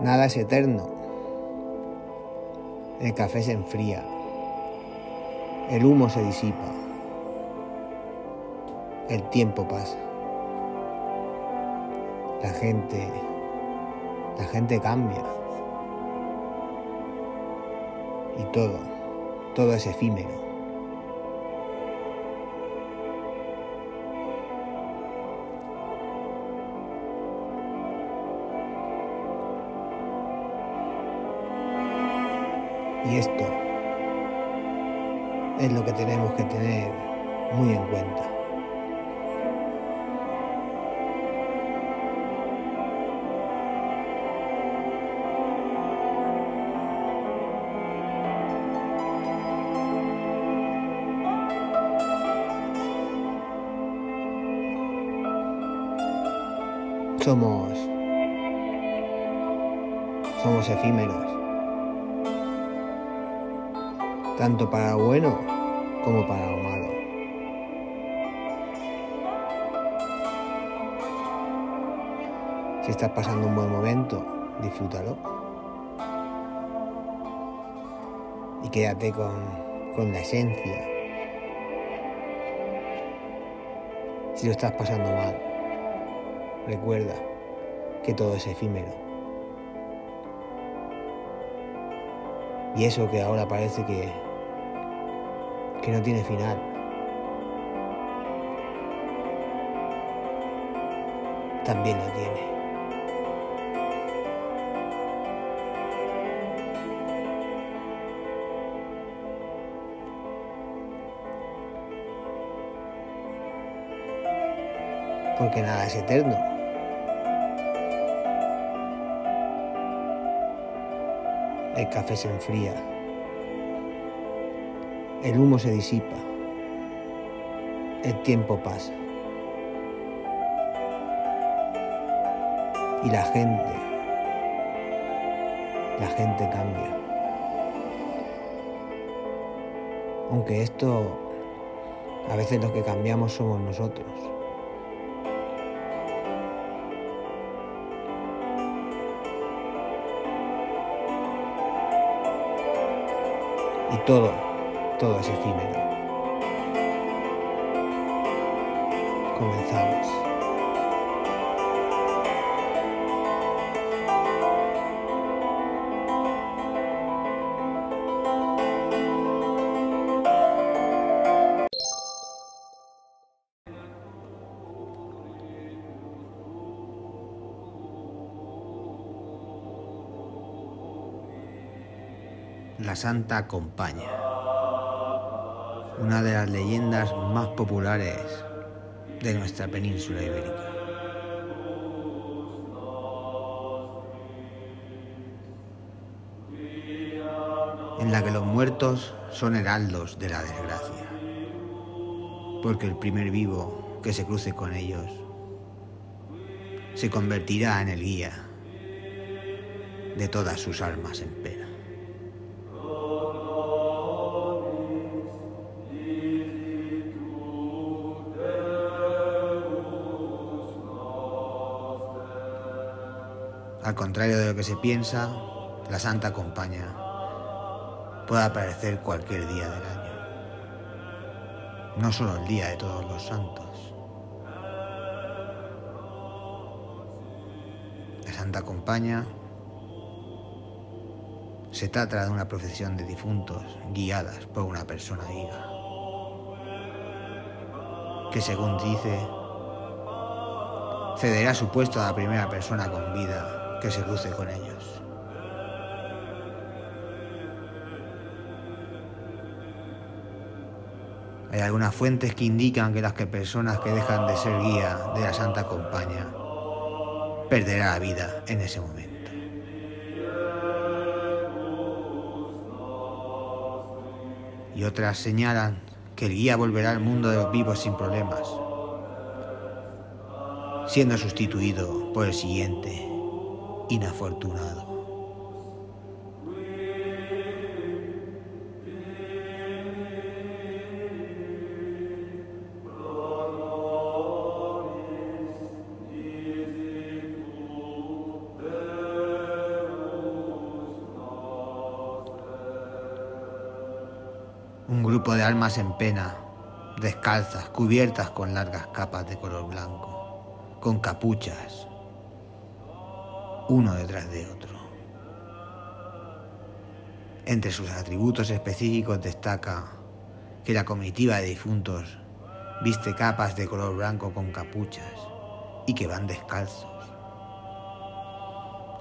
Nada es eterno. El café se enfría. El humo se disipa. El tiempo pasa. La gente, la gente cambia. Y todo, todo es efímero. Y esto es lo que tenemos que tener muy en cuenta. Somos somos efímeros. Tanto para lo bueno como para lo malo. Si estás pasando un buen momento, disfrútalo. Y quédate con, con la esencia. Si lo estás pasando mal, recuerda que todo es efímero. Y eso que ahora parece que, que no tiene final. También lo tiene. Porque nada es eterno. El café se enfría. El humo se disipa. El tiempo pasa. Y la gente, la gente cambia. Aunque esto, a veces lo que cambiamos somos nosotros. Y todo, todo es efímero. Comenzamos. La Santa Compaña, una de las leyendas más populares de nuestra península ibérica. En la que los muertos son heraldos de la desgracia, porque el primer vivo que se cruce con ellos se convertirá en el guía de todas sus almas en pena. Al contrario de lo que se piensa, la Santa Compañía puede aparecer cualquier día del año. No solo el día de todos los santos. La Santa Compañía se trata de una procesión de difuntos guiadas por una persona viva, que según dice, cederá su puesto a la primera persona con vida que se cruce con ellos. Hay algunas fuentes que indican que las que personas que dejan de ser guía de la Santa Compañía perderá la vida en ese momento. Y otras señalan que el guía volverá al mundo de los vivos sin problemas, siendo sustituido por el siguiente inafortunado. Un grupo de almas en pena, descalzas, cubiertas con largas capas de color blanco, con capuchas, uno detrás de otro. Entre sus atributos específicos destaca que la comitiva de difuntos viste capas de color blanco con capuchas y que van descalzos.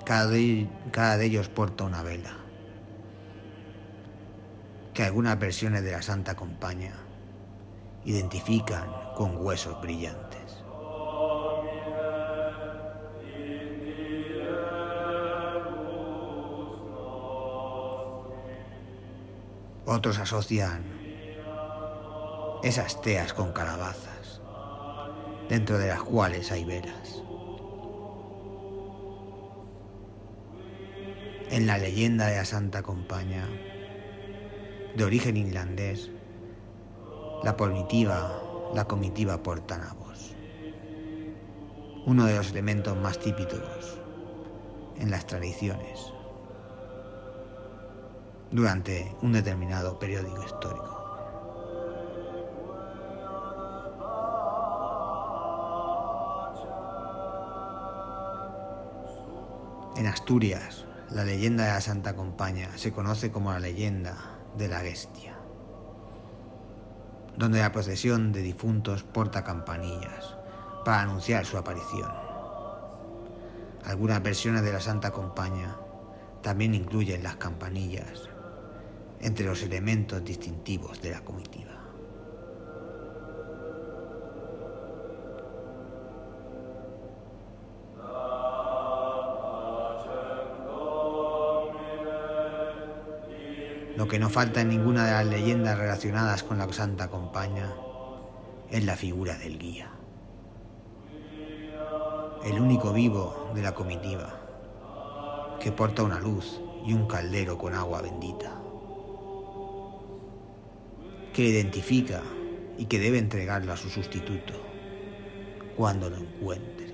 Cada de, cada de ellos porta una vela, que algunas versiones de la Santa Compañía identifican con huesos brillantes. Otros asocian esas teas con calabazas, dentro de las cuales hay velas. En la leyenda de la Santa Compañía, de origen irlandés, la comitiva, la comitiva porta nabos, uno de los elementos más típicos en las tradiciones durante un determinado periódico histórico. En Asturias, la leyenda de la Santa Compaña se conoce como la leyenda de la Bestia, donde la procesión de difuntos porta campanillas para anunciar su aparición. Algunas versiones de la Santa Compaña también incluyen las campanillas entre los elementos distintivos de la comitiva. Lo que no falta en ninguna de las leyendas relacionadas con la Santa Compaña es la figura del guía, el único vivo de la comitiva, que porta una luz y un caldero con agua bendita que identifica y que debe entregarlo a su sustituto cuando lo encuentre.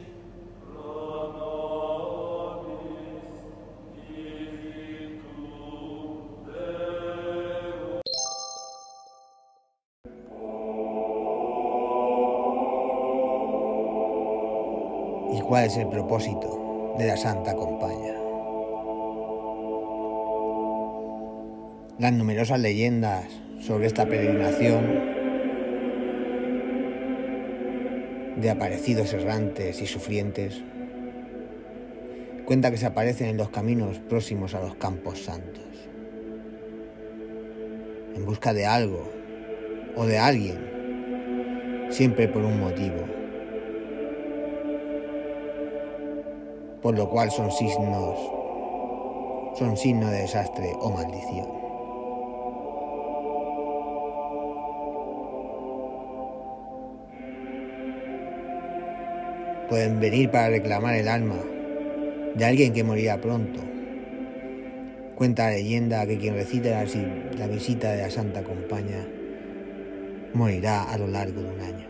¿Y cuál es el propósito de la Santa Compañía? Las numerosas leyendas sobre esta peregrinación de aparecidos errantes y sufrientes, cuenta que se aparecen en los caminos próximos a los campos santos, en busca de algo o de alguien, siempre por un motivo, por lo cual son signos, son signo de desastre o maldición. Pueden venir para reclamar el alma de alguien que morirá pronto. Cuenta la leyenda que quien recita la, visita de la Santa Compañía morirá a lo largo de un año.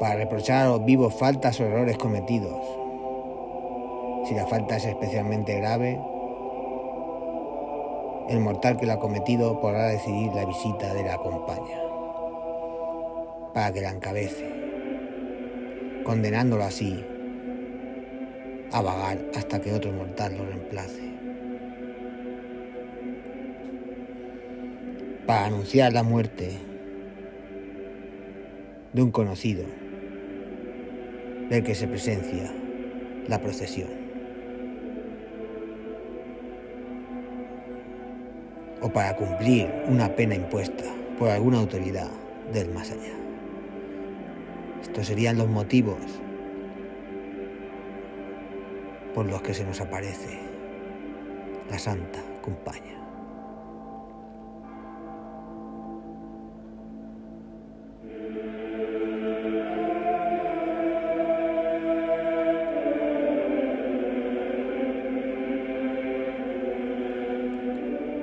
Para reprochar a los vivos faltas o errores cometidos. Si la falta es especialmente grave, el mortal que la ha cometido podrá decidir la visita de la compañía para que la encabece, condenándolo así a vagar hasta que otro mortal lo reemplace. Para anunciar la muerte de un conocido del que se presencia la procesión. O para cumplir una pena impuesta por alguna autoridad del más allá. Estos serían los motivos por los que se nos aparece la Santa Compañía.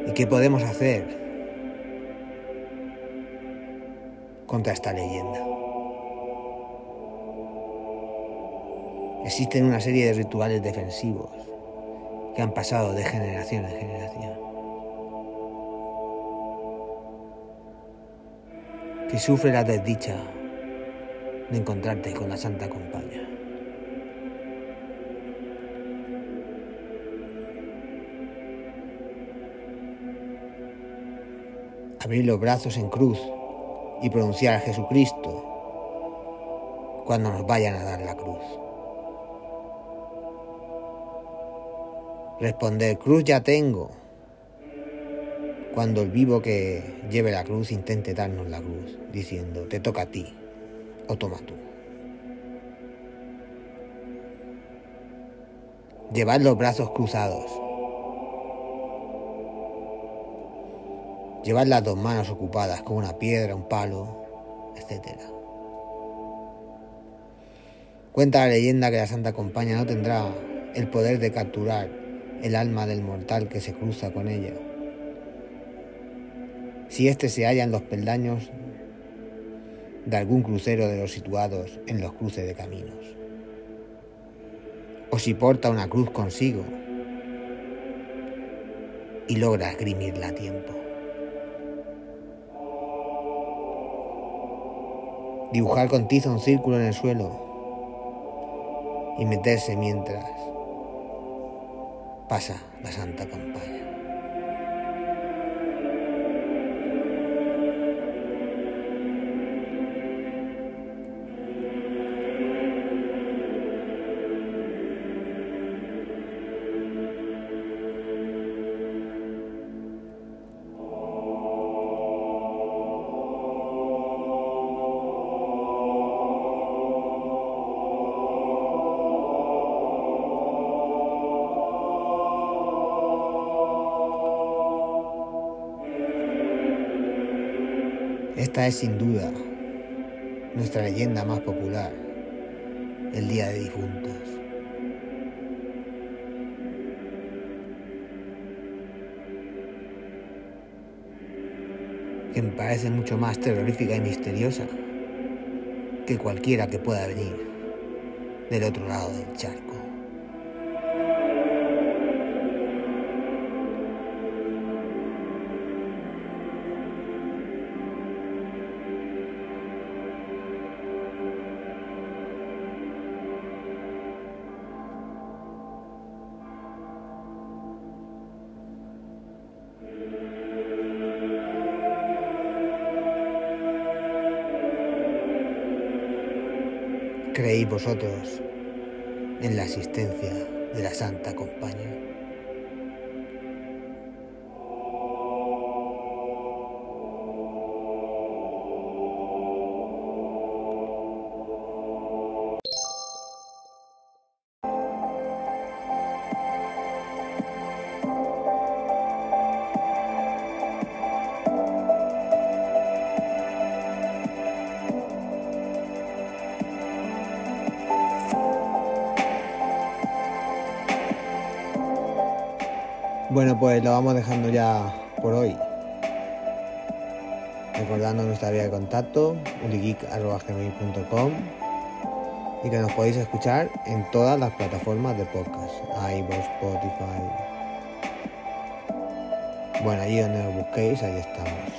¿Y qué podemos hacer contra esta leyenda? Existen una serie de rituales defensivos que han pasado de generación en generación. Que sufre la desdicha de encontrarte con la Santa Compañía. Abrir los brazos en cruz y pronunciar a Jesucristo cuando nos vayan a dar la cruz. Responder, cruz ya tengo, cuando el vivo que lleve la cruz intente darnos la cruz, diciendo, te toca a ti o toma tú. Llevar los brazos cruzados. Llevar las dos manos ocupadas con una piedra, un palo, etc. Cuenta la leyenda que la Santa Compañía no tendrá el poder de capturar el alma del mortal que se cruza con ella. Si éste se halla en los peldaños de algún crucero de los situados en los cruces de caminos, o si porta una cruz consigo y logra esgrimirla a tiempo. Dibujar con tiza un círculo en el suelo y meterse mientras pasa la santa campaña. Esta es sin duda nuestra leyenda más popular, el Día de Difuntos. que me parece mucho más terrorífica y misteriosa que cualquiera que pueda venir del otro lado del charco. ¿Creéis vosotros en la asistencia de la Santa Compañía? Pues lo vamos dejando ya por hoy. Recordando nuestra vía de contacto, uligeek.com y que nos podéis escuchar en todas las plataformas de podcast, iVoox, Spotify. Bueno, allí donde nos busquéis, ahí estamos.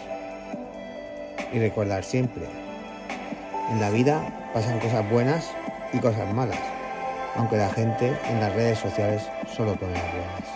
Y recordar siempre, en la vida pasan cosas buenas y cosas malas, aunque la gente en las redes sociales solo pone las buenas.